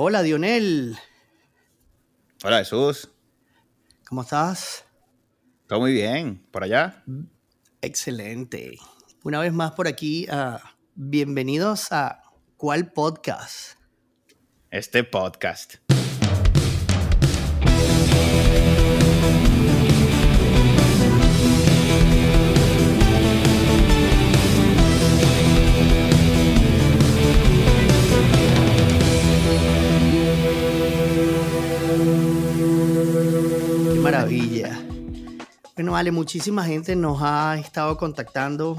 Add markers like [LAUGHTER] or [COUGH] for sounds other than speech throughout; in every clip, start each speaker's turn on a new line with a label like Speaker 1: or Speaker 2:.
Speaker 1: Hola, Dionel.
Speaker 2: Hola, Jesús.
Speaker 1: ¿Cómo estás?
Speaker 2: Todo muy bien. ¿Por allá?
Speaker 1: Excelente. Una vez más por aquí, ah, bienvenidos a ¿Cuál podcast?
Speaker 2: Este podcast.
Speaker 1: Vale, muchísima gente nos ha estado contactando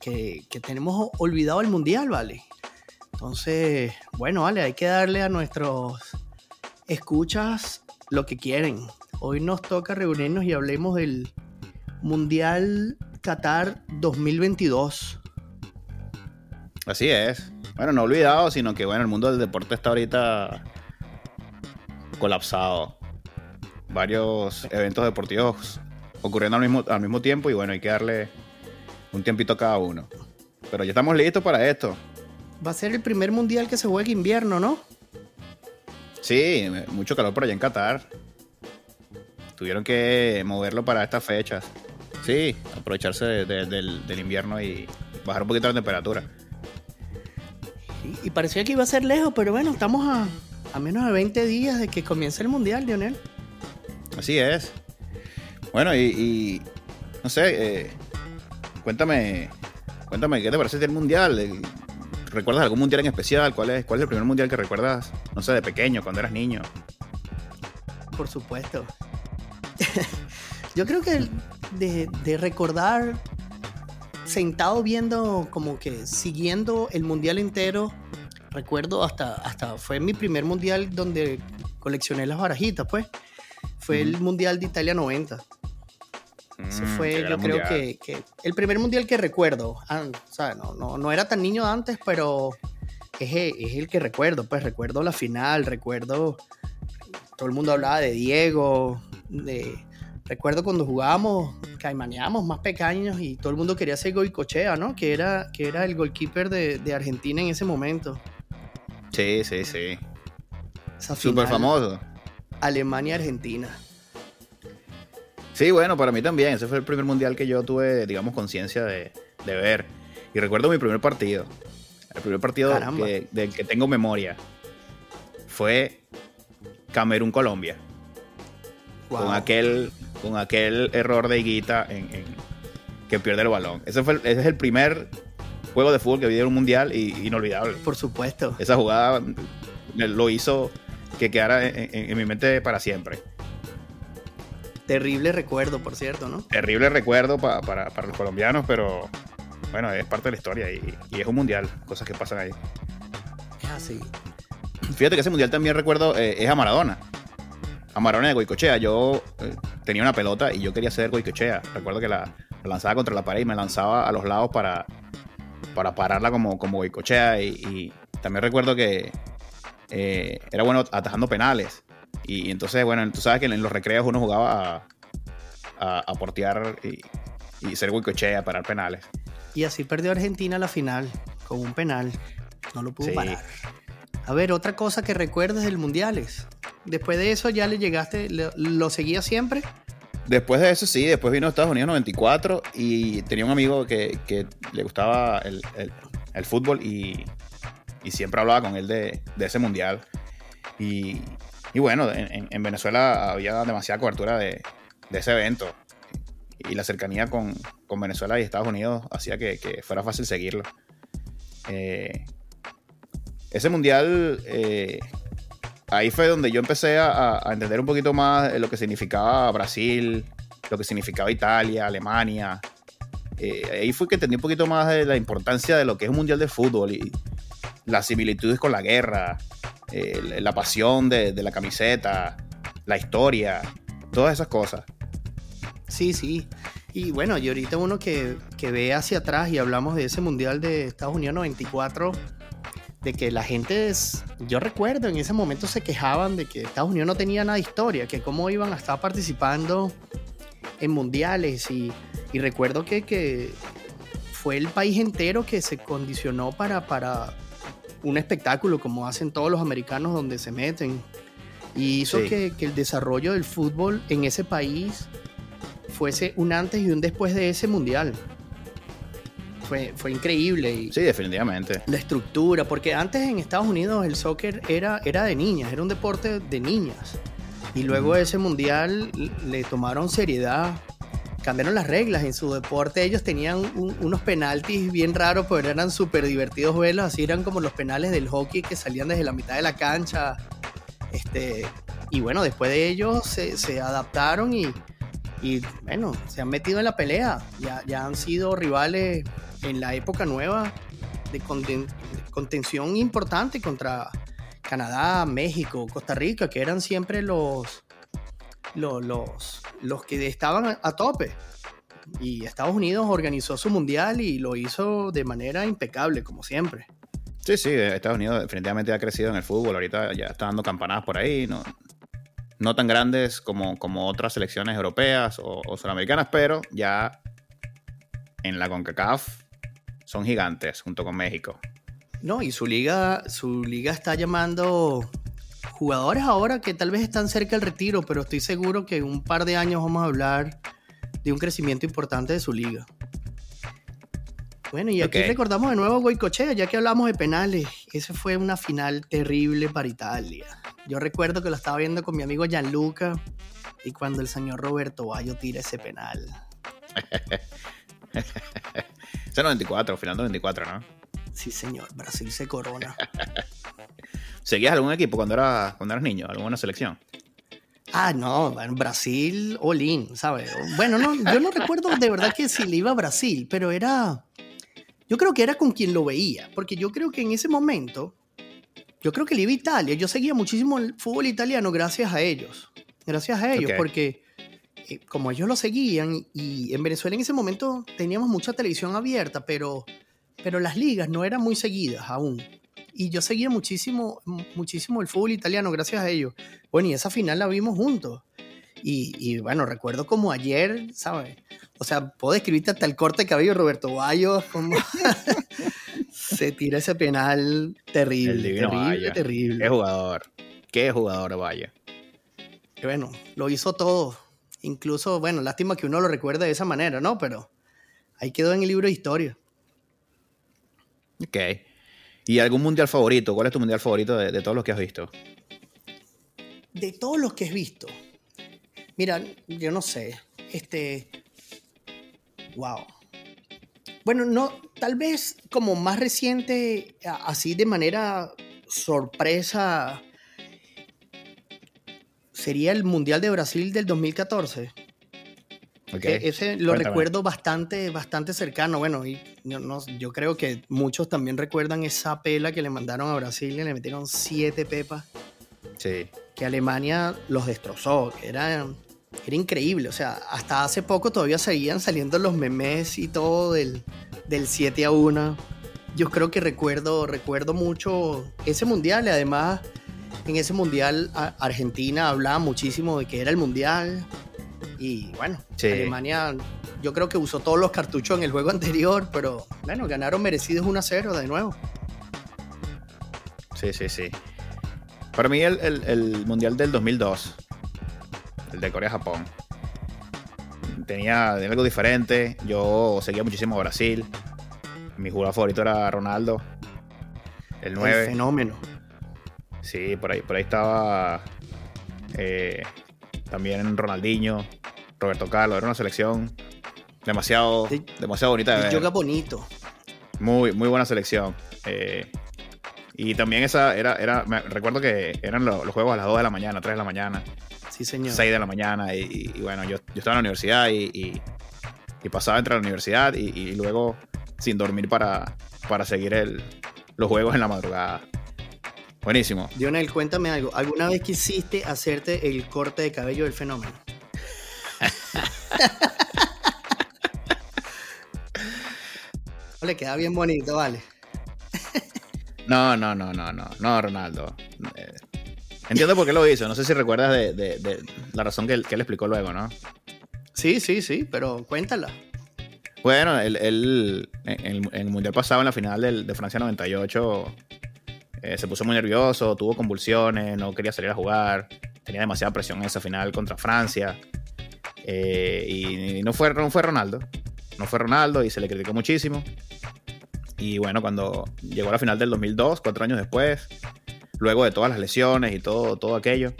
Speaker 1: que, que tenemos olvidado el mundial, vale. Entonces, bueno, vale, hay que darle a nuestros escuchas lo que quieren. Hoy nos toca reunirnos y hablemos del Mundial Qatar 2022.
Speaker 2: Así es. Bueno, no olvidado, sino que bueno, el mundo del deporte está ahorita colapsado. Varios eventos deportivos ocurriendo al mismo, al mismo tiempo y bueno, hay que darle un tiempito a cada uno. Pero ya estamos listos para esto.
Speaker 1: Va a ser el primer mundial que se juegue invierno, ¿no?
Speaker 2: Sí, mucho calor por allá en Qatar. Tuvieron que moverlo para estas fechas. Sí, aprovecharse de- de- del, del invierno y bajar un poquito la temperatura.
Speaker 1: Y, y parecía que iba a ser lejos, pero bueno, estamos a, a menos de 20 días de que comience el mundial, Lionel.
Speaker 2: Así es. Bueno, y, y, no sé, eh, cuéntame, cuéntame, ¿qué te parece del mundial? El- ¿Recuerdas algún mundial en especial? ¿Cuál es, ¿Cuál es el primer mundial que recuerdas, no sé, de pequeño, cuando eras niño?
Speaker 1: Por supuesto. [LAUGHS] Yo creo que de, de recordar sentado viendo como que siguiendo el mundial entero, recuerdo hasta, hasta fue mi primer mundial donde coleccioné las barajitas, pues. Fue el mundial de Italia 90. Ese
Speaker 2: Mm,
Speaker 1: fue, yo creo que, que el primer mundial que recuerdo. Ah, o sea, no, no, no era tan niño antes, pero es, el- es el que recuerdo. Pues recuerdo la final, recuerdo. Todo el mundo hablaba de Diego. De, recuerdo cuando jugábamos, caimaneábamos más pequeños y todo el mundo quería ser Goicochea, ¿no? Que era, que era el goalkeeper de, de Argentina en ese momento.
Speaker 2: Sí, sí, sí. Súper famoso.
Speaker 1: Alemania-Argentina.
Speaker 2: Sí, bueno, para mí también. Ese fue el primer mundial que yo tuve, digamos, conciencia de, de ver. Y recuerdo mi primer partido. El primer partido que- del que tengo memoria fue Camerún-Colombia.
Speaker 1: Wow.
Speaker 2: Con, aquel, con aquel error de Higuita en, en- que pierde el balón. Ese, fue, el- ese es el primer juego de fútbol que vi en un mundial y inolvidable.
Speaker 1: Por supuesto.
Speaker 2: Esa jugada lo hizo que quedara en, en- en mi mente para siempre.
Speaker 1: Terrible recuerdo, por cierto, ¿no?
Speaker 2: terrible recuerdo pa- para, para los colombianos, pero bueno, es parte de la historia y, y es un mundial, cosas que pasan ahí.
Speaker 1: Es así.
Speaker 2: Fíjate que ese mundial también recuerdo eh, es a Maradona. A Maradona de Goicochea. Yo eh, tenía una pelota y yo quería ser Goicochea. Recuerdo que la, la lanzaba contra la pared y me lanzaba a los lados para, para pararla como, como Goicochea. Y, y también recuerdo que eh, era bueno atajando penales. Y, entonces, bueno, tú sabes que en los recreos uno jugaba a, a, a portear y, y ser Goicochea, parar penales.
Speaker 1: Y así perdió Argentina la final, con un penal. No lo pudo
Speaker 2: Sí.
Speaker 1: parar. A ver, otra cosa que recuerdes del Mundiales. Después de eso ya le llegaste, lo, lo seguías siempre.
Speaker 2: Después de eso, sí, después vino a Estados Unidos 94 y tenía un amigo que, que le gustaba el, el- el fútbol y, y siempre hablaba con él de, de ese mundial. Y, y bueno, en, en- en Venezuela había demasiada cobertura de, ese evento y la cercanía con, Venezuela y Estados Unidos hacía que, fuera fácil seguirlo. Eh, ese mundial, eh, ahí fue donde yo empecé a, entender un poquito más lo que significaba Brasil, lo que significaba Italia, Alemania. Eh, ahí fue que entendí un poquito más de la importancia de lo que es un mundial de fútbol y las similitudes con la guerra, la pasión de, de la camiseta, la historia, todas esas cosas.
Speaker 1: Sí, sí. Y bueno, y ahorita uno que, que ve hacia atrás y hablamos de ese Mundial de Estados Unidos 94, de que la gente, es, yo recuerdo en ese momento se quejaban de que Estados Unidos no tenía nada de historia, que cómo iban a estar participando en mundiales y, y recuerdo que, que fue el país entero que se condicionó para, para, un espectáculo como hacen todos los americanos donde se meten. Y hizo
Speaker 2: Sí.
Speaker 1: que, que el desarrollo del fútbol en ese país fuese un antes y un después de ese mundial. Fue, fue increíble. Y
Speaker 2: Sí, definitivamente.
Speaker 1: la estructura, porque antes en Estados Unidos el soccer era, era de niñas, era un deporte de niñas. Y luego ese mundial le tomaron seriedad, cambiaron las reglas en su deporte. Ellos tenían un- unos penaltis bien raros, pero eran súper divertidos verlos. Así eran como los penales del hockey que salían desde la mitad de la cancha. Este, y bueno, después de ellos se, se adaptaron y, y, bueno, se han metido en la pelea. Ya, ya han sido rivales en la época nueva de conten- de contención importante contra Canadá, México, Costa Rica, que eran siempre los, los, los, los que estaban a, a tope. Y Estados Unidos organizó su mundial y lo hizo de manera impecable, como siempre.
Speaker 2: Sí, sí, Estados Unidos definitivamente ha crecido en el fútbol. Ahorita ya está dando campanadas por ahí. No, no tan grandes como, como otras selecciones europeas o, o sudamericanas, pero ya en la CONCACAF son gigantes junto con México.
Speaker 1: No, y su liga, su liga está llamando jugadores ahora que tal vez están cerca del retiro, pero estoy seguro que en un par de años vamos a hablar de un crecimiento importante de su liga. Bueno, y aquí recordamos de nuevo a Goicochea, ya que hablamos de penales. Esa fue una final terrible para Italia. Yo recuerdo que lo estaba viendo con mi amigo Gianluca y cuando el señor Roberto Bayo tira ese penal. [LAUGHS]
Speaker 2: Ese 94, final 94, ¿no?
Speaker 1: Sí, señor, Brasil se corona. [LAUGHS]
Speaker 2: ¿Seguías algún equipo cuando, era, cuando eras niño? ¿Alguna selección?
Speaker 1: Ah, no, bueno, Brasil, all-in, ¿sabes? Bueno, no, yo no recuerdo de verdad que si le iba a Brasil, pero era. Yo creo que era con quien lo veía, porque yo creo que en ese momento, yo creo que le iba a Italia. Yo seguía muchísimo el fútbol italiano gracias a ellos. Gracias a ellos, porque eh, como ellos lo seguían, y en Venezuela en ese momento teníamos mucha televisión abierta, pero, pero las ligas no eran muy seguidas aún. Y yo seguía muchísimo, muchísimo el fútbol italiano gracias a ellos. Bueno, y esa final la vimos juntos. Y, y, bueno, recuerdo como ayer, ¿sabes? O sea, puedo describirte hasta el corte de cabello Roberto Bayo, como [LAUGHS] [LAUGHS] se tira ese penal terrible,
Speaker 2: El
Speaker 1: terrible,
Speaker 2: Bayo.
Speaker 1: terrible.
Speaker 2: Qué jugador. Qué jugador, vaya.
Speaker 1: Bueno, lo hizo todo. Incluso, bueno, lástima que uno lo recuerde de esa manera, ¿no? Pero ahí quedó en el libro de historia.
Speaker 2: Ok. ¿Y algún mundial favorito? ¿Cuál es tu mundial favorito de, todos los que has visto?
Speaker 1: De todos los que he visto, mira, yo no sé, este, wow. Bueno, no, tal vez como más reciente, así de manera sorpresa, sería el Mundial de Brasil del 2014.
Speaker 2: Ok.
Speaker 1: Que ese lo
Speaker 2: Cuéntame.
Speaker 1: recuerdo bastante, bastante cercano. Bueno, y yo, no- yo creo que muchos también recuerdan esa pela que le mandaron a Brasil y le metieron siete pepas
Speaker 2: Sí.
Speaker 1: que Alemania los destrozó. que Era, era increíble. O sea, hasta hace poco todavía seguían saliendo los memes y todo del, del 7 a 1. Yo creo que recuerdo, recuerdo mucho ese mundial y además en ese mundial Argentina hablaba muchísimo de que era el mundial. Y bueno,
Speaker 2: Sí.
Speaker 1: Alemania yo creo que usó todos los cartuchos en el juego anterior, pero bueno, ganaron merecidos 1 a 0 de nuevo.
Speaker 2: Sí, sí, sí. Para mí el, el- el mundial del 2002, el de Corea-Japón, tenía, tenía algo diferente. Yo seguía muchísimo a Brasil. Mi jugador favorito era Ronaldo, el
Speaker 1: El
Speaker 2: 9.
Speaker 1: fenómeno.
Speaker 2: Sí, por ahí, por ahí estaba eh, también Ronaldinho, Roberto Carlos. Era una selección demasiado,
Speaker 1: De-
Speaker 2: demasiado bonita de
Speaker 1: yoga bonito.
Speaker 2: Muy, muy buena selección. Eh, y también esa era, era me recuerdo que eran lo- los juegos a las 2 de la mañana, 3 de la mañana,
Speaker 1: Sí, señor.
Speaker 2: 6 de la mañana. Y, y bueno, yo, yo estaba en la universidad y, y- y pasaba entre la universidad y, y luego sin dormir para, para seguir el, los juegos en la madrugada. Buenísimo.
Speaker 1: Dionel, cuéntame algo. ¿Alguna vez quisiste hacerte el corte de cabello del fenómeno? Le queda bien bonito, vale.
Speaker 2: No, no, no, no, no, no, Ronaldo. Eh, entiendo por qué lo hizo. No sé si recuerdas de, de- de la razón que él, que él explicó luego, ¿no?
Speaker 1: Sí, sí, sí, pero cuéntala.
Speaker 2: Bueno, él, él en, el, en el Mundial pasado, en la final del- de Francia 98, eh, se puso muy nervioso, tuvo convulsiones, no quería salir a jugar, tenía demasiada presión en esa final contra Francia. Eh, y no fue, no fue Ronaldo, no fue Ronaldo y se le criticó muchísimo. Y bueno, cuando llegó a la final del 2002, cuatro años después, luego de todas las lesiones y todo, todo aquello,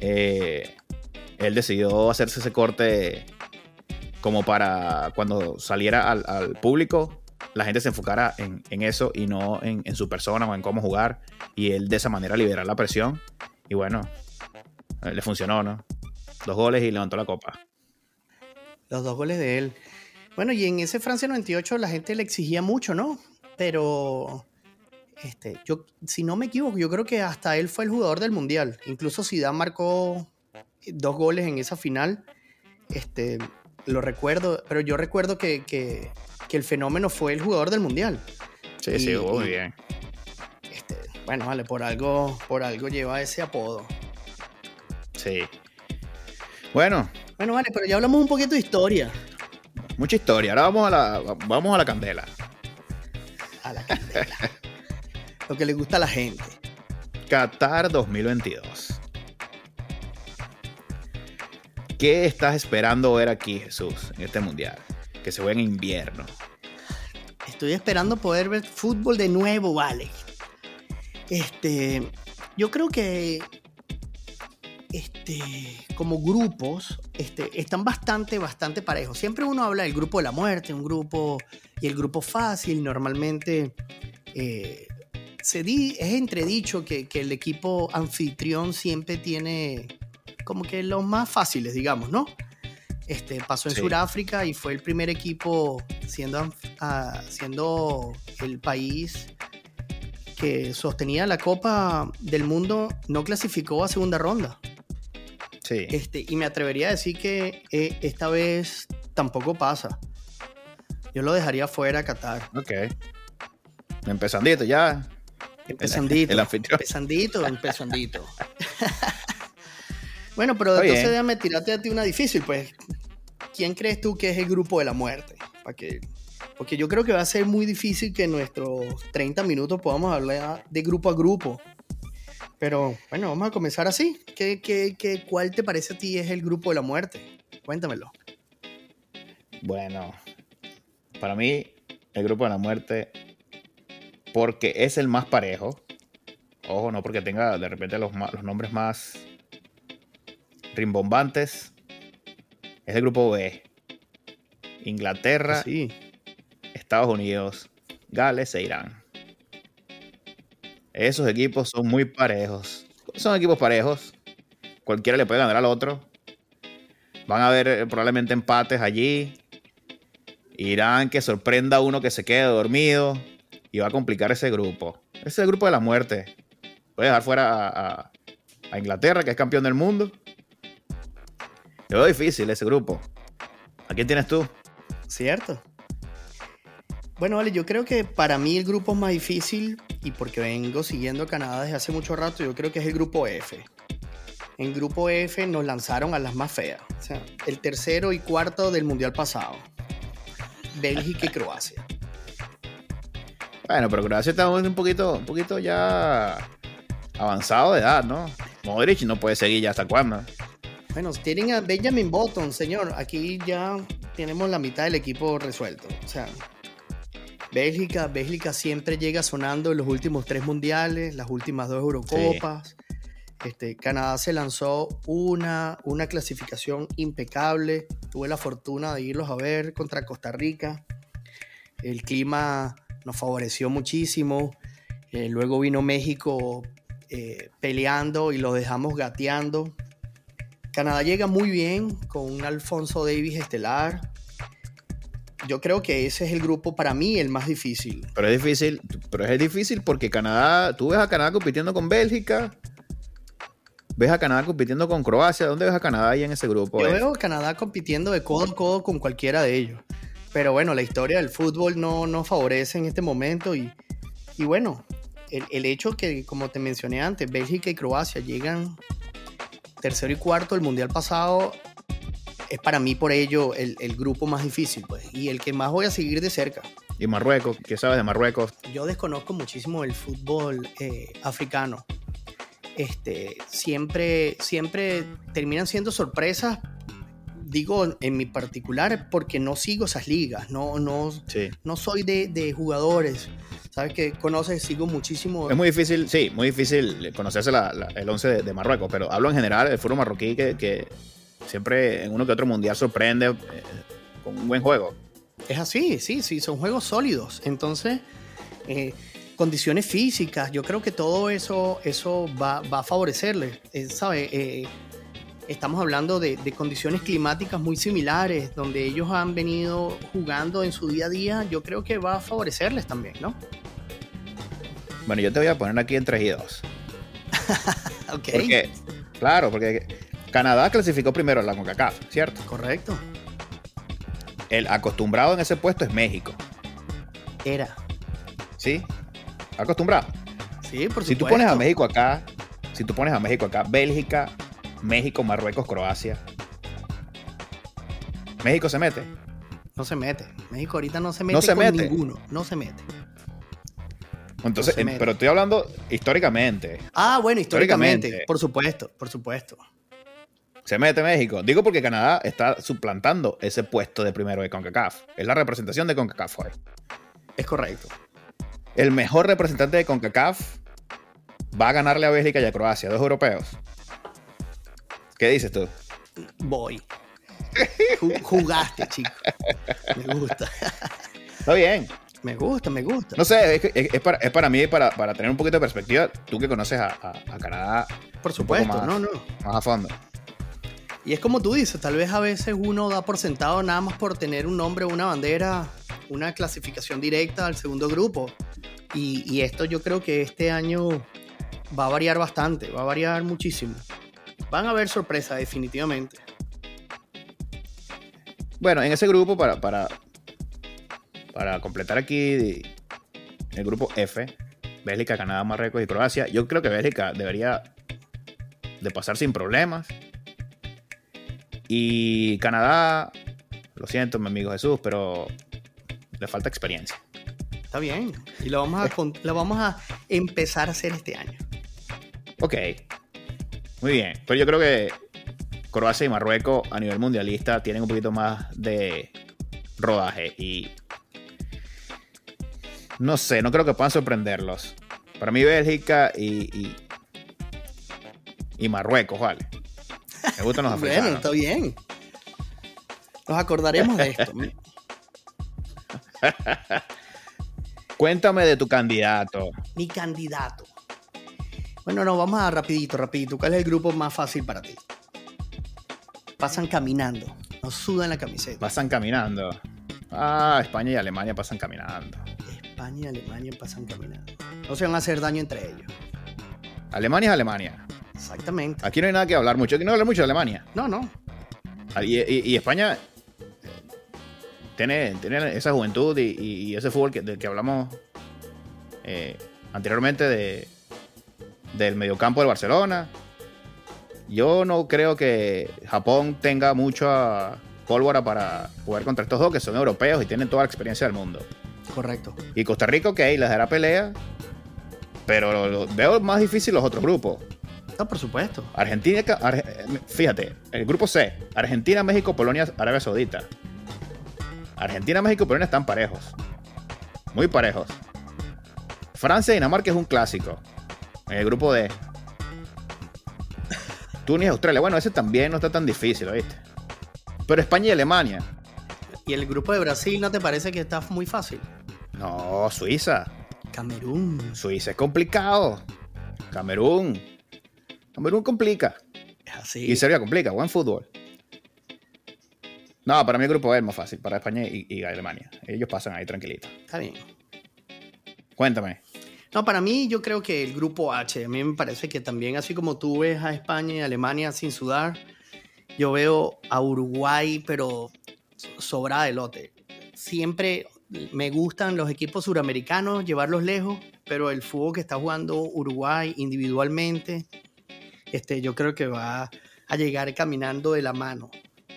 Speaker 2: eh, él decidió hacerse ese corte como para cuando saliera al, público, la gente se enfocara en, eso y no en, en, su persona o en cómo jugar. Y él de esa manera liberar la presión. Y bueno, le funcionó, ¿no? Dos goles y levantó la copa.
Speaker 1: Los dos goles de él. Bueno, y en ese Francia 98 la gente le exigía mucho, ¿no? Pero este, yo, si no me equivoco, yo creo que hasta él fue el jugador del mundial. Incluso Zidane marcó dos goles en esa final. Este, lo recuerdo, pero yo recuerdo que, el fenómeno fue el jugador del mundial.
Speaker 2: Sí, sí, muy bien.
Speaker 1: Este, bueno, vale, por algo, por algo lleva ese apodo.
Speaker 2: Sí. Bueno.
Speaker 1: Bueno, vale, pero ya hablamos un poquito de historia.
Speaker 2: Mucha historia. Ahora vamos a la, vamos a la candela.
Speaker 1: A la candela. [LAUGHS] Lo que le gusta a la gente.
Speaker 2: Qatar 2022. ¿Qué estás esperando ver aquí, Jesús, en este mundial? Que se juegue en invierno.
Speaker 1: Estoy esperando poder ver fútbol de nuevo, vale. Este, yo creo que este, como grupos este, están bastante, bastante parejos. Siempre uno habla del grupo de la muerte, un grupo y el grupo fácil. Normalmente eh, se di, es entredicho que, que el equipo anfitrión siempre tiene como que los más fáciles, digamos, ¿no? Este, pasó en Sudáfrica y fue el primer equipo siendo, ah, siendo el país que sostenía la Copa del Mundo, no clasificó a segunda ronda.
Speaker 2: Sí.
Speaker 1: Este, y me atrevería a decir que eh, esta vez tampoco pasa. Yo lo dejaría fuera a Qatar.
Speaker 2: Ok. Empezandito ya.
Speaker 1: Empezandito. El, Empezandito, empezandito. [LAUGHS] Bueno, pero entonces déjame tirarte a ti una difícil, pues. ¿Quién crees tú que es el grupo de la muerte? ¿Para que, porque yo creo que va a ser muy difícil que en nuestros 30 minutos podamos hablar de grupo a grupo. Pero bueno, vamos a comenzar así. ¿Qué, qué, qué, cuál te parece a ti es el grupo de la muerte? Cuéntamelo.
Speaker 2: Bueno, para mí el grupo de la muerte, porque es el más parejo. Ojo, no porque tenga de repente los, los nombres más rimbombantes es el grupo B. Inglaterra,
Speaker 1: sí.
Speaker 2: Estados Unidos, Gales e Irán. Esos equipos son muy parejos. Son equipos parejos. Cualquiera le puede ganar al otro. Van a haber eh, probablemente empates allí. Irán que sorprenda a uno que se quede dormido. Y va a complicar ese grupo. Ese es el grupo de la muerte. Puede dejar fuera a, a Inglaterra, que es campeón del mundo. Lo veo difícil ese grupo. ¿A quién tienes tú?
Speaker 1: Cierto. Bueno, vale, yo creo que para mí el grupo más difícil, y porque vengo siguiendo a Canadá desde hace mucho rato, yo creo que es el grupo F. En grupo F nos lanzaron a las más feas. O sea, el tercero y cuarto del mundial pasado. Bélgica y Croacia.
Speaker 2: Bueno, pero Croacia está un poquito, un poquito ya avanzado de edad, ¿no? Modric no puede seguir ya hasta cuándo.
Speaker 1: Bueno, tienen a Benjamin Button, señor. Aquí ya tenemos la mitad del equipo resuelto. O sea, Bélgica, Bélgica siempre llega sonando en los últimos tres mundiales, las últimas dos Eurocopas. Este, Canadá se lanzó una, una clasificación impecable. Tuve la fortuna de irlos a ver contra Costa Rica. El clima nos favoreció muchísimo. Eh, luego vino México eh, peleando y lo dejamos gateando. Canadá llega muy bien con un Alfonso Davis estelar. Yo creo que ese es el grupo para mí el más difícil.
Speaker 2: Pero es difícil, pero es difícil porque Canadá, tú ves a Canadá compitiendo con Bélgica, ves a Canadá compitiendo con Croacia, ¿dónde ves a Canadá ahí en ese grupo?
Speaker 1: Yo veo a Canadá compitiendo de codo a codo con cualquiera de ellos. Pero bueno, la historia del fútbol no, no favorece en este momento y, y bueno, el, el hecho que, como te mencioné antes, Bélgica y Croacia llegan tercero y cuarto el mundial pasado es para mí por ello el, grupo más difícil, pues, y el que más voy a seguir de cerca.
Speaker 2: ¿Y Marruecos? ¿Qué sabes de Marruecos?
Speaker 1: Yo desconozco muchísimo el fútbol eh, africano. Este, siempre, siempre terminan siendo sorpresas, digo en mi particular, porque no sigo esas ligas, no, no, no soy de, de, jugadores. Sabes que conoces, sigo muchísimo.
Speaker 2: Es muy difícil, sí, muy difícil conocerse el 11 de, Marruecos, pero hablo en general del fútbol marroquí que, que, siempre en uno que otro mundial sorprende eh, con un buen juego.
Speaker 1: Es así, sí, sí, son juegos sólidos. Entonces, eh, condiciones físicas, yo creo que todo eso, eso va, va a favorecerle. Eh, ¿Sabe? Eh, estamos hablando de, condiciones climáticas muy similares, donde ellos han venido jugando en su día a día, yo creo que va a favorecerles también, ¿no?
Speaker 2: Bueno, yo te voy a poner aquí en 3 y 2. ok. claro, porque Canadá clasificó primero a la CONCACAF, ¿cierto?
Speaker 1: Correcto.
Speaker 2: El acostumbrado en ese puesto es México.
Speaker 1: Era.
Speaker 2: ¿Sí? Acostumbrado.
Speaker 1: Sí, por supuesto.
Speaker 2: Si tú pones a México acá, si tú pones a México acá, Bélgica, México, Marruecos, Croacia. ¿México se mete?
Speaker 1: No se mete. México ahorita no se mete no se con mete. ninguno. No se mete.
Speaker 2: Entonces, pero estoy hablando históricamente.
Speaker 1: Ah, bueno, históricamente. Por supuesto, por supuesto.
Speaker 2: Se mete México. Digo porque Canadá está suplantando ese puesto de primero de CONCACAF. Es la representación de CONCACAF hoy.
Speaker 1: Es correcto.
Speaker 2: El mejor representante de CONCACAF va a ganarle a Bélgica y a Croacia, dos europeos. ¿Qué dices tú?
Speaker 1: Voy. Jugaste, chico. Me gusta.
Speaker 2: Está bien.
Speaker 1: Me gusta, me gusta.
Speaker 2: No sé, es, para, mí, para, para, tener un poquito de perspectiva, tú que conoces a, a Canadá.
Speaker 1: Por supuesto, no, no.
Speaker 2: Más a fondo.
Speaker 1: Y es como tú dices, tal vez a veces uno da por sentado nada más por tener un nombre, una bandera, una clasificación directa al segundo grupo. Y, esto yo creo que este año va a variar bastante, va a variar muchísimo. Van a haber sorpresas definitivamente.
Speaker 2: Bueno, en ese grupo, para, para, para completar aquí el grupo F, Bélgica, Canadá, Marruecos y Croacia, yo creo que Bélgica debería de pasar sin problemas y Canadá, lo siento, mi amigo Jesús, pero le falta experiencia.
Speaker 1: Está bien. Y lo vamos a, lo vamos a empezar a hacer este año.
Speaker 2: Ok. Muy bien. Pero yo creo que Croacia y Marruecos a nivel mundialista tienen un poquito más de rodaje y no sé, no creo que puedan sorprenderlos. Para mí Bélgica y, y, y Marruecos, vale. Me gustan los africanos.
Speaker 1: bueno, está bien. Nos acordaremos de esto. [LAUGHS]
Speaker 2: Cuéntame de tu candidato.
Speaker 1: Mi candidato. Bueno, no, vamos a rapidito, rapidito. ¿Cuál es el grupo más fácil para ti? Pasan caminando. Nos sudan la camiseta.
Speaker 2: Pasan caminando. Ah, España y Alemania pasan caminando.
Speaker 1: España y Alemania pasan caminando. No se van a hacer daño entre ellos.
Speaker 2: Alemania es Alemania.
Speaker 1: Exactamente.
Speaker 2: Aquí no hay nada que hablar mucho. Aquí no habla mucho de Alemania.
Speaker 1: No, no.
Speaker 2: Ah, y, España eh, tiene, tiene esa juventud y, ese fútbol que, del que hablamos eh, anteriormente de, del mediocampo del Barcelona. Yo no creo que Japón tenga mucha pólvora para jugar contra estos dos que son europeos y tienen toda la experiencia del mundo.
Speaker 1: Correcto.
Speaker 2: Y Costa Rica, ok, les dará pelea, pero veo más difícil los otros grupos
Speaker 1: por supuesto.
Speaker 2: Argentina, fíjate, el grupo C, Argentina, México, Polonia, Arabia Saudita. Argentina, México y Polonia están parejos. Muy parejos. Francia y Dinamarca es un clásico. En el grupo D. Túnez Australia. Bueno, ese también no está tan difícil, ¿viste? Pero España y Alemania.
Speaker 1: ¿Y el grupo de Brasil no te parece que está muy fácil?
Speaker 2: No, Suiza.
Speaker 1: Camerún.
Speaker 2: Suiza es complicado. Camerún. Camerún complica.
Speaker 1: así.
Speaker 2: Y Serbia complica, buen fútbol. No, para mí el grupo es más fácil, para España y, Alemania. Ellos pasan ahí tranquilitos.
Speaker 1: Está bien.
Speaker 2: Cuéntame.
Speaker 1: No, para mí yo creo que el grupo H, a mí me parece que también, así como tú ves a España y Alemania sin sudar, yo veo a Uruguay, pero sobra de lote. Siempre me gustan los equipos suramericanos, llevarlos lejos, pero el fútbol que está jugando Uruguay individualmente, este, yo creo que va a llegar caminando de la mano,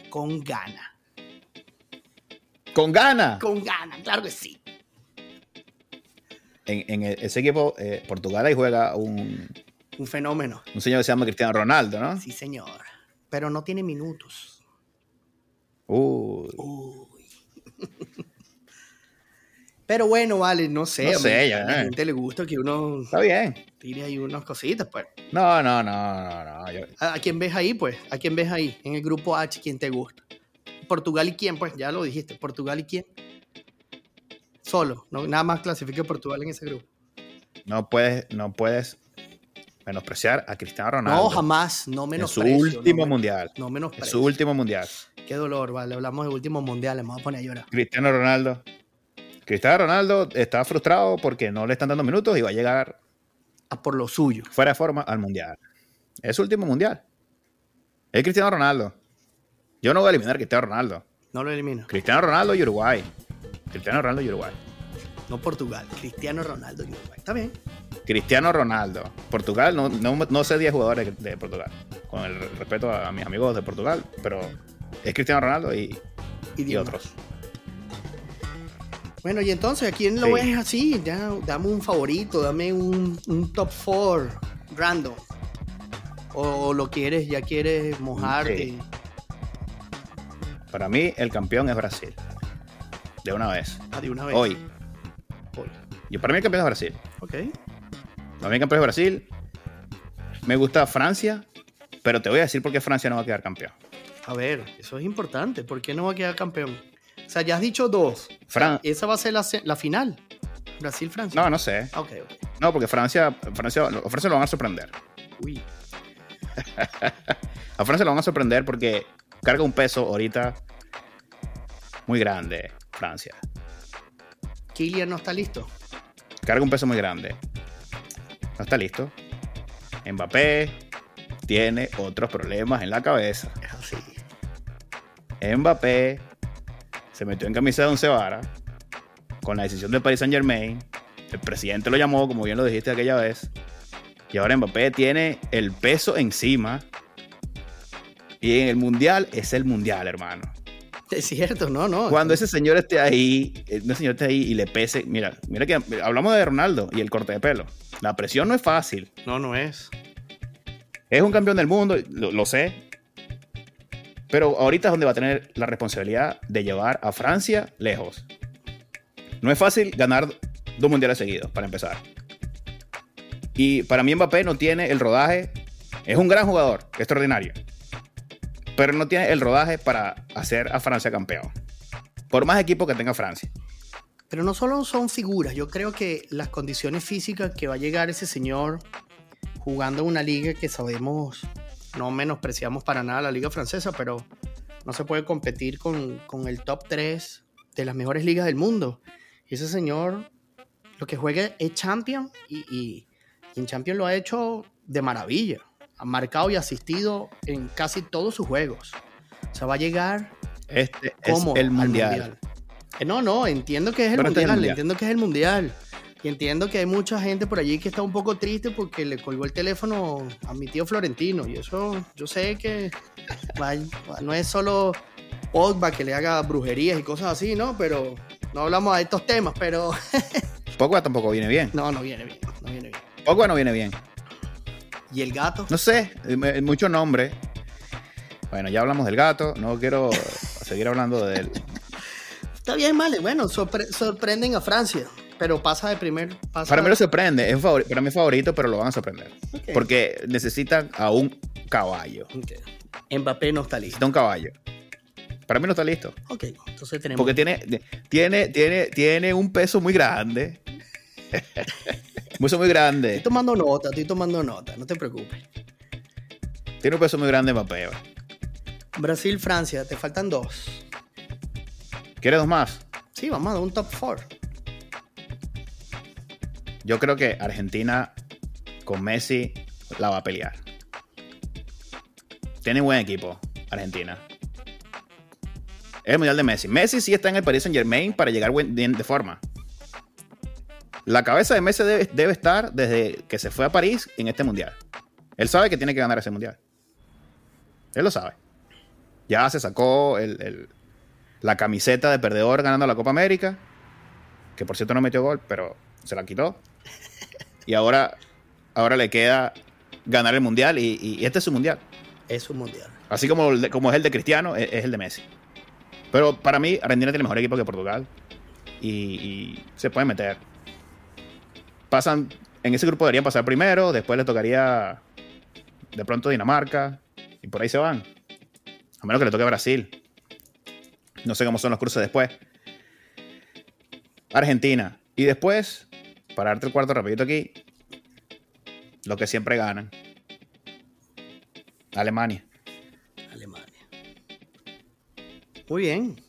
Speaker 1: con gana.
Speaker 2: ¿Con gana?
Speaker 1: Con gana, claro que sí.
Speaker 2: en, en ese equipo, eh, Portugal, ahí juega un,
Speaker 1: Un fenómeno.
Speaker 2: un señor que se llama Cristiano Ronaldo, ¿no?
Speaker 1: Sí, señor. Pero no tiene minutos.
Speaker 2: Uy.
Speaker 1: Uy. Pero bueno, vale, no sé.
Speaker 2: No sé, ya,
Speaker 1: a la gente le gusta que uno
Speaker 2: Está bien.
Speaker 1: tire ahí unas cositas, pues.
Speaker 2: No, no, no, no, no. yo-
Speaker 1: ¿A, a quién ves ahí, pues? ¿A quién ves ahí? En el grupo H, ¿quién te gusta? ¿Portugal y quién? Pues ya lo dijiste. ¿Portugal y quién? Solo. No, nada más clasifica Portugal en ese grupo.
Speaker 2: no puedes, no puedes menospreciar a Cristiano Ronaldo.
Speaker 1: No, jamás. No
Speaker 2: En
Speaker 1: menos
Speaker 2: su último mundial.
Speaker 1: No menos
Speaker 2: En su último mundial.
Speaker 1: Qué dolor, vale. Hablamos de último mundial. Le vamos a poner a llorar.
Speaker 2: Cristiano Ronaldo. Cristiano Ronaldo está frustrado porque no le están dando minutos y va a llegar
Speaker 1: A por lo suyo.
Speaker 2: fuera de forma al mundial. Es su último mundial. Es Cristiano Ronaldo. Yo no voy a eliminar a Cristiano Ronaldo.
Speaker 1: No lo elimino.
Speaker 2: Cristiano Ronaldo y Uruguay. Cristiano Ronaldo y Uruguay.
Speaker 1: No Portugal. Cristiano Ronaldo y Uruguay. Está bien.
Speaker 2: Cristiano Ronaldo. Portugal, no, no, no sé 10 jugadores de Portugal. Con el respeto a mis amigos de Portugal, pero es Cristiano Ronaldo y,
Speaker 1: Y,
Speaker 2: otros.
Speaker 1: Bueno, y entonces, ¿a quién lo
Speaker 2: Sí.
Speaker 1: ves así? Ya, dame un favorito, dame un, un top 4 random. O, lo quieres, ya quieres mojarte.
Speaker 2: Sí. Para mí, el campeón es Brasil. De una vez.
Speaker 1: Ah, de una vez.
Speaker 2: Hoy.
Speaker 1: Hoy.
Speaker 2: Yo, para mí, el campeón es Brasil.
Speaker 1: Ok.
Speaker 2: Para mí, el campeón es Brasil. Me gusta Francia, pero te voy a decir por qué Francia no va a quedar campeón.
Speaker 1: A ver, eso es importante. ¿Por qué no va a quedar campeón? O sea, ya has dicho dos.
Speaker 2: Fran-
Speaker 1: Esa va a ser la, final. Brasil-Francia.
Speaker 2: No, no sé.
Speaker 1: Ah, Ok, ok.
Speaker 2: No, porque Francia, Francia, Francia lo van a sorprender.
Speaker 1: Uy. [LAUGHS]
Speaker 2: A Francia lo van a sorprender porque carga un peso ahorita muy grande, Francia.
Speaker 1: Kylian no está listo.
Speaker 2: Carga un peso muy grande. No está listo. Mbappé tiene otros problemas en la cabeza.
Speaker 1: Es así.
Speaker 2: Mbappé se metió en camisa de once varas con la decisión del Paris Saint Germain. El presidente lo llamó, como bien lo dijiste aquella vez. Y ahora Mbappé tiene el peso encima. Y en el mundial es el mundial, hermano.
Speaker 1: Es cierto, no, no.
Speaker 2: Cuando ese señor esté ahí, eh, ese señor esté ahí y le pese, mira, mira que hablamos de Ronaldo y el corte de pelo. La presión no es fácil.
Speaker 1: No, no es.
Speaker 2: Es un campeón del mundo, lo, lo sé. Pero ahorita es donde va a tener la responsabilidad de llevar a Francia lejos. No es fácil ganar dos mundiales seguidos, para empezar. Y para mí Mbappé no tiene el rodaje. Es un gran jugador, extraordinario. Pero no tiene el rodaje para hacer a Francia campeón. Por más equipo que tenga Francia.
Speaker 1: Pero no solo son figuras, yo creo que las condiciones físicas que va a llegar ese señor jugando una liga que sabemos, no menospreciamos para nada la liga francesa, pero no se puede competir con, con el top 3 de las mejores ligas del mundo. Y ese señor lo que juega es Champion y, y- y en Champion lo ha hecho de maravilla. Ha marcado y asistido en casi todos sus juegos. O sea, va a llegar
Speaker 2: Este
Speaker 1: ¿Cómo?
Speaker 2: es el
Speaker 1: al
Speaker 2: mundial.
Speaker 1: Eh, No, no, entiendo que es el
Speaker 2: Pero este es
Speaker 1: mundial,
Speaker 2: el mundial.
Speaker 1: entiendo que es el mundial. Y entiendo que hay mucha gente por allí que está un poco triste porque le colgó el teléfono a mi tío Florentino. Y eso, yo sé que no es solo Pogba que le haga brujerías y cosas así, ¿no? Pero no hablamos de estos temas, pero [LAUGHS]
Speaker 2: Pogba tampoco viene bien.
Speaker 1: no, no viene bien, no viene bien.
Speaker 2: Pogba no viene bien.
Speaker 1: ¿Y el gato?
Speaker 2: No sé, eh, me- mucho nombre. Bueno, ya hablamos del gato. No quiero seguir hablando de él.
Speaker 1: Está bien, vale. Bueno, sorpre- sorprenden a Francia, pero pasa de primer... Pasa
Speaker 2: Para mí lo sorprende. Es para mí es favorito, pero lo van a sorprender. Porque necesitan a un caballo.
Speaker 1: Ok. Mbappé no está listo.
Speaker 2: Necesita un caballo. Para mí no está listo.
Speaker 1: Ok, entonces tenemos...
Speaker 2: Porque tiene, tiene, tiene, tiene un peso muy grande. [LAUGHS] un peso muy
Speaker 1: Estoy
Speaker 2: grande.
Speaker 1: tomando nota, estoy tomando nota, no te preocupes.
Speaker 2: Tiene un peso muy grande Mbappé.
Speaker 1: Brasil, Francia, te faltan dos.
Speaker 2: ¿Quieres dos más?
Speaker 1: Sí, vamos a dar un top 4.
Speaker 2: Yo creo que Argentina con Messi la va a pelear. Tiene buen equipo, Argentina. Es el mundial de Messi. Messi sí está en el Paris Saint Germain para llegar de forma. La cabeza de Messi debe, estar desde que se fue a París en este mundial. Él sabe que tiene que ganar ese mundial. Él lo sabe. Ya se sacó la camiseta de perdedor ganando la Copa América. Que por cierto no metió gol, pero se la quitó. Y ahora, ahora le queda ganar el mundial y, este es su mundial.
Speaker 1: Es su mundial.
Speaker 2: Así como, como es el de Cristiano, es, el de Messi. Pero para mí, Argentina tiene mejor equipo que Portugal. Y, se pueden meter. Pasan, en ese grupo deberían pasar primero, después le tocaría de pronto Dinamarca, y por ahí se van. A menos que le toque a Brasil. No sé cómo son los cruces después. Argentina. Y después, para darte el cuarto rapidito aquí, lo que siempre ganan. Alemania.
Speaker 1: Alemania. Muy bien.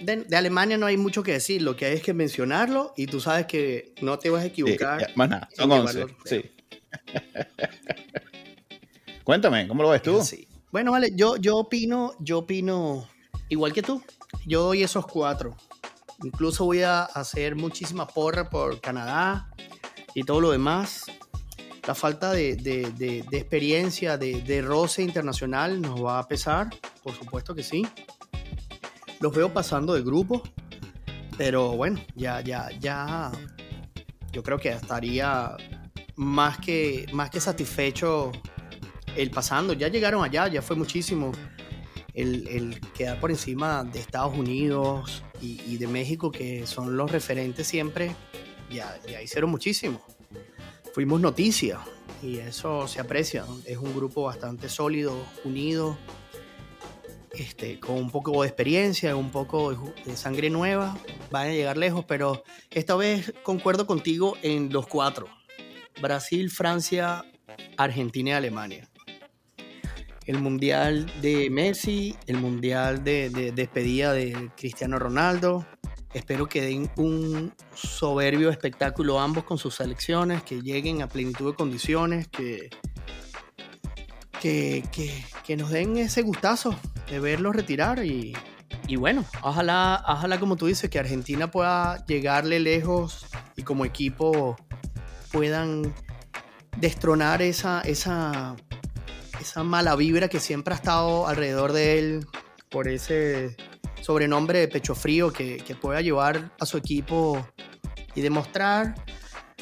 Speaker 1: De, Alemania no hay mucho que decir, lo que hay es que mencionarlo y tú sabes que no te vas a equivocar.
Speaker 2: más nada, son 11. Sí. [LAUGHS] Cuéntame, ¿cómo lo ves tú? Sí.
Speaker 1: Bueno, vale, yo, yo opino, yo opino igual que tú. Yo doy esos cuatro. Incluso voy a hacer muchísima porra por Canadá y todo lo demás. La falta de, experiencia, de, roce internacional nos va a pesar, por supuesto que sí. Los veo pasando de grupo, pero bueno, ya, ya, ya. Yo creo que estaría más que, más que satisfecho el pasando. Ya llegaron allá, ya fue muchísimo. El, quedar por encima de Estados Unidos y, de México, que son los referentes siempre, ya, ya hicieron muchísimo fuimos noticia y eso se aprecia. Es un grupo bastante sólido, unido, este, con un poco de experiencia, un poco de sangre nueva. Van a llegar lejos, pero esta vez concuerdo contigo en los cuatro. Brasil, Francia, Argentina y Alemania. El Mundial de Messi, el Mundial de despedida de Cristiano Ronaldo, Espero que den un soberbio espectáculo ambos con sus selecciones, que lleguen a plenitud de condiciones, que, que, nos den ese gustazo de verlos retirar y, bueno, ojalá, ojalá como tú dices, que Argentina pueda llegarle lejos y como equipo puedan destronar esa, esa, esa mala vibra que siempre ha estado alrededor de él por ese sobrenombre de pecho frío que, pueda llevar a su equipo y demostrar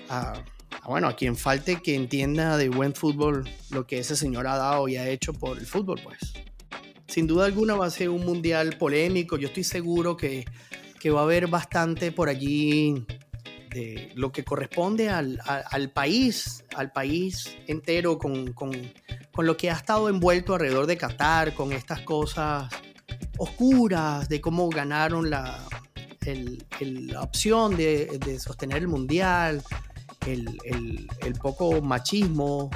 Speaker 1: a, bueno, a quien falte que entienda de buen fútbol lo que ese señor ha dado y ha hecho por el fútbol, pues. Sin duda alguna va a ser un mundial polémico. Yo estoy seguro que, va a haber bastante por allí de lo que corresponde al, país, al país entero, con, con, lo que ha estado envuelto alrededor de Qatar, con estas cosas oscuras de cómo ganaron la, la opción de, sostener el mundial, el, poco machismo.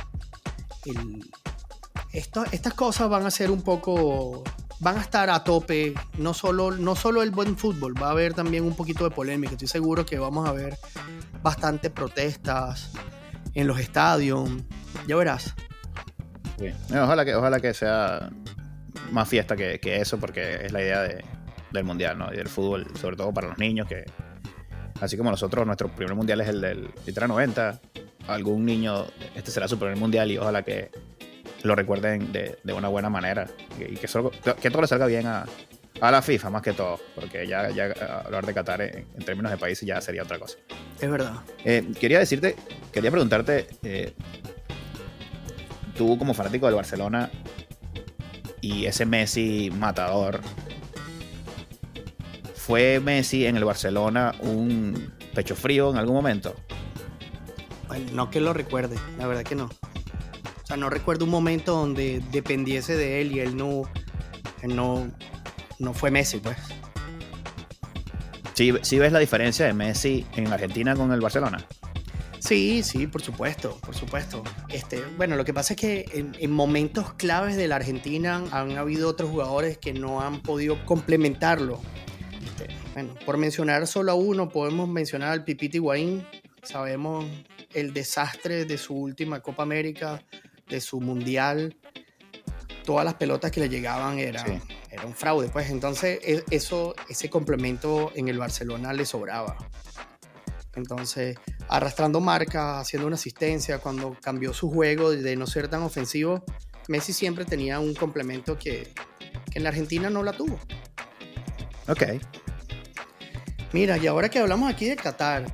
Speaker 1: estas cosas van a ser un poco, van a estar a tope, no solo, no solo el buen fútbol, va a haber también un poquito de polémica. Estoy seguro que vamos a ver bastantes protestas en los estadios. Ya verás.
Speaker 2: Ojalá que, ojalá que sea más fiesta que, eso, porque es la idea del mundial, ¿no? Y del fútbol, sobre todo para los niños, que así como nosotros, nuestro primer mundial es el del Litra 90. Algún niño, este será su primer mundial y ojalá que lo recuerden de, una buena manera y que, que todo le salga bien a, la FIFA más que todo, porque ya, ya hablar de Qatar en, términos de países ya sería otra cosa.
Speaker 1: Es verdad.
Speaker 2: Eh, quería decirte, quería preguntarte, eh, tú como fanático del Barcelona, y ese Messi matador. ¿Fue Messi en el Barcelona un pecho frío en algún momento?
Speaker 1: no que lo recuerde, la verdad que no. O sea, no recuerdo un momento donde dependiese de él y él no, no, no fue Messi, pues.
Speaker 2: ¿Sí, ¿Sí ves la diferencia de Messi en Argentina con el Barcelona?
Speaker 1: Sí, sí, por supuesto, por supuesto. Este, bueno, lo que pasa es que en, momentos claves de la Argentina han habido otros jugadores que no han podido complementarlo. Este, bueno, por mencionar solo a uno, podemos mencionar al Pipiti Higuaín. Sabemos el desastre de su última Copa América, de su Mundial. Todas las pelotas que le llegaban eran, era un fraude. Pues entonces e, eso, ese complemento en el Barcelona le sobraba. Entonces, arrastrando marca, haciendo una asistencia, cuando cambió su juego de no ser tan ofensivo, Messi siempre tenía un complemento que, en la Argentina no la tuvo.
Speaker 2: Ok.
Speaker 1: Mira, y ahora que hablamos aquí de Qatar,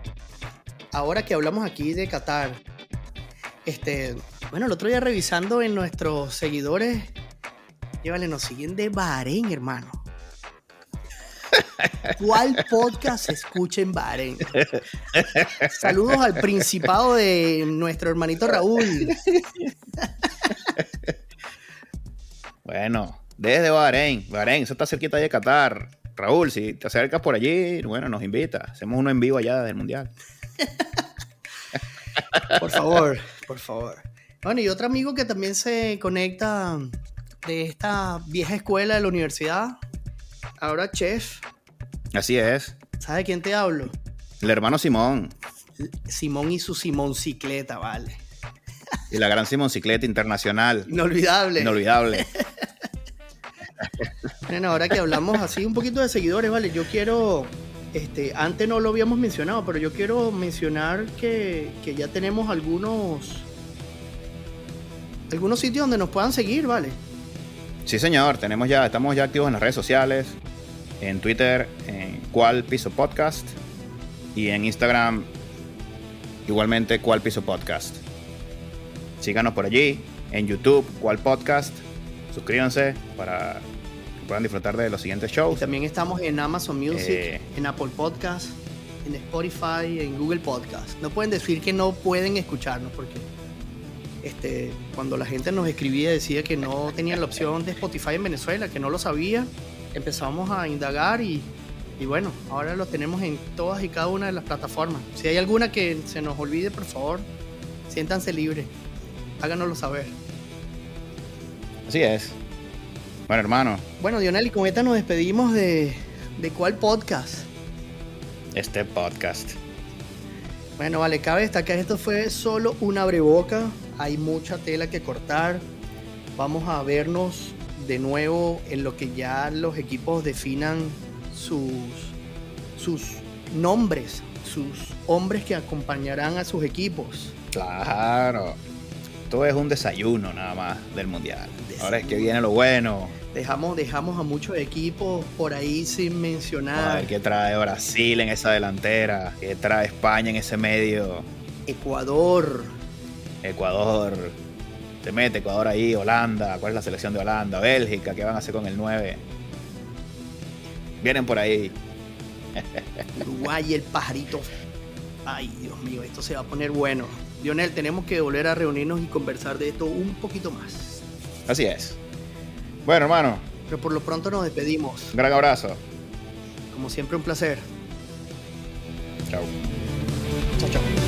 Speaker 1: ahora que hablamos aquí de Qatar, este, bueno, el otro día revisando en nuestros seguidores, llévale, nos siguen de Bahrein, hermano. ¿Cuál podcast se escucha en Bahrein? Saludos al principado de nuestro hermanito Raúl.
Speaker 2: Bueno, desde Bahrein. Bahrein, eso está cerquita de Qatar. Raúl, si te acercas por allí, bueno, nos invita. Hacemos uno en vivo allá del Mundial.
Speaker 1: Por favor, por favor. Bueno, y otro amigo que también se conecta de esta vieja escuela de la universidad, ahora chef.
Speaker 2: Así es.
Speaker 1: ¿Sabe quién te hablo?
Speaker 2: El hermano Simón.
Speaker 1: Simón y su Simón Cicleta, vale.
Speaker 2: Y la gran Simón Cicleta Internacional.
Speaker 1: Inolvidable.
Speaker 2: Inolvidable.
Speaker 1: Bueno, ahora que hablamos así un poquito de seguidores, vale, yo quiero, este, antes no lo habíamos mencionado, pero yo quiero mencionar que, que ya tenemos algunos, algunos sitios donde nos puedan seguir, vale.
Speaker 2: Sí, señor, tenemos ya, estamos ya activos en las redes sociales, en Twitter, en Cual Piso Podcast, y en Instagram, igualmente Cual Piso Podcast. Síganos por allí, en YouTube, Cual Podcast. Suscríbanse para que puedan disfrutar de los siguientes
Speaker 1: Y
Speaker 2: shows.
Speaker 1: también estamos en Amazon Music,
Speaker 2: Eh.
Speaker 1: en Apple Podcast, en Spotify, en Google Podcast. No pueden decir que no pueden escucharnos porque este, cuando la gente nos escribía decía que no tenían la opción de Spotify en Venezuela, que no lo sabía, empezamos a indagar y, y bueno, ahora lo tenemos en todas y cada una de las plataformas. Si hay alguna que se nos olvide, por favor, siéntanse libres, háganoslo saber.
Speaker 2: Así es. Bueno, hermano,
Speaker 1: Bueno, Dionel, y con esta nos despedimos de, de cuál podcast.
Speaker 2: este podcast.
Speaker 1: Bueno, vale, cabe destacar esto fue solo una breboca. Hay mucha tela que cortar. Vamos a vernos de nuevo en lo que ya los equipos definan sus, sus nombres, sus hombres que acompañarán a sus equipos.
Speaker 2: Claro. Todo es un desayuno nada más del mundial. Ahora es que viene lo bueno.
Speaker 1: Dejamos, dejamos a muchos equipos por ahí sin
Speaker 2: A
Speaker 1: mencionar.
Speaker 2: ver qué trae Brasil en esa delantera. ¿Qué trae España en ese medio?
Speaker 1: Ecuador,
Speaker 2: Ecuador. Se mete Ecuador ahí, Holanda. ¿Cuál es la selección de Holanda? Bélgica. ¿Qué van a hacer con el 9? Vienen por ahí. [LAUGHS]
Speaker 1: Uruguay, el pajarito. Ay, Dios mío, esto se va a poner bueno. Lionel, tenemos que volver a reunirnos y conversar de esto un poquito más.
Speaker 2: Así es. Bueno, hermano.
Speaker 1: Pero por lo pronto nos despedimos.
Speaker 2: Un gran abrazo.
Speaker 1: Como siempre, un placer.
Speaker 2: Chao.
Speaker 1: Chao, chao.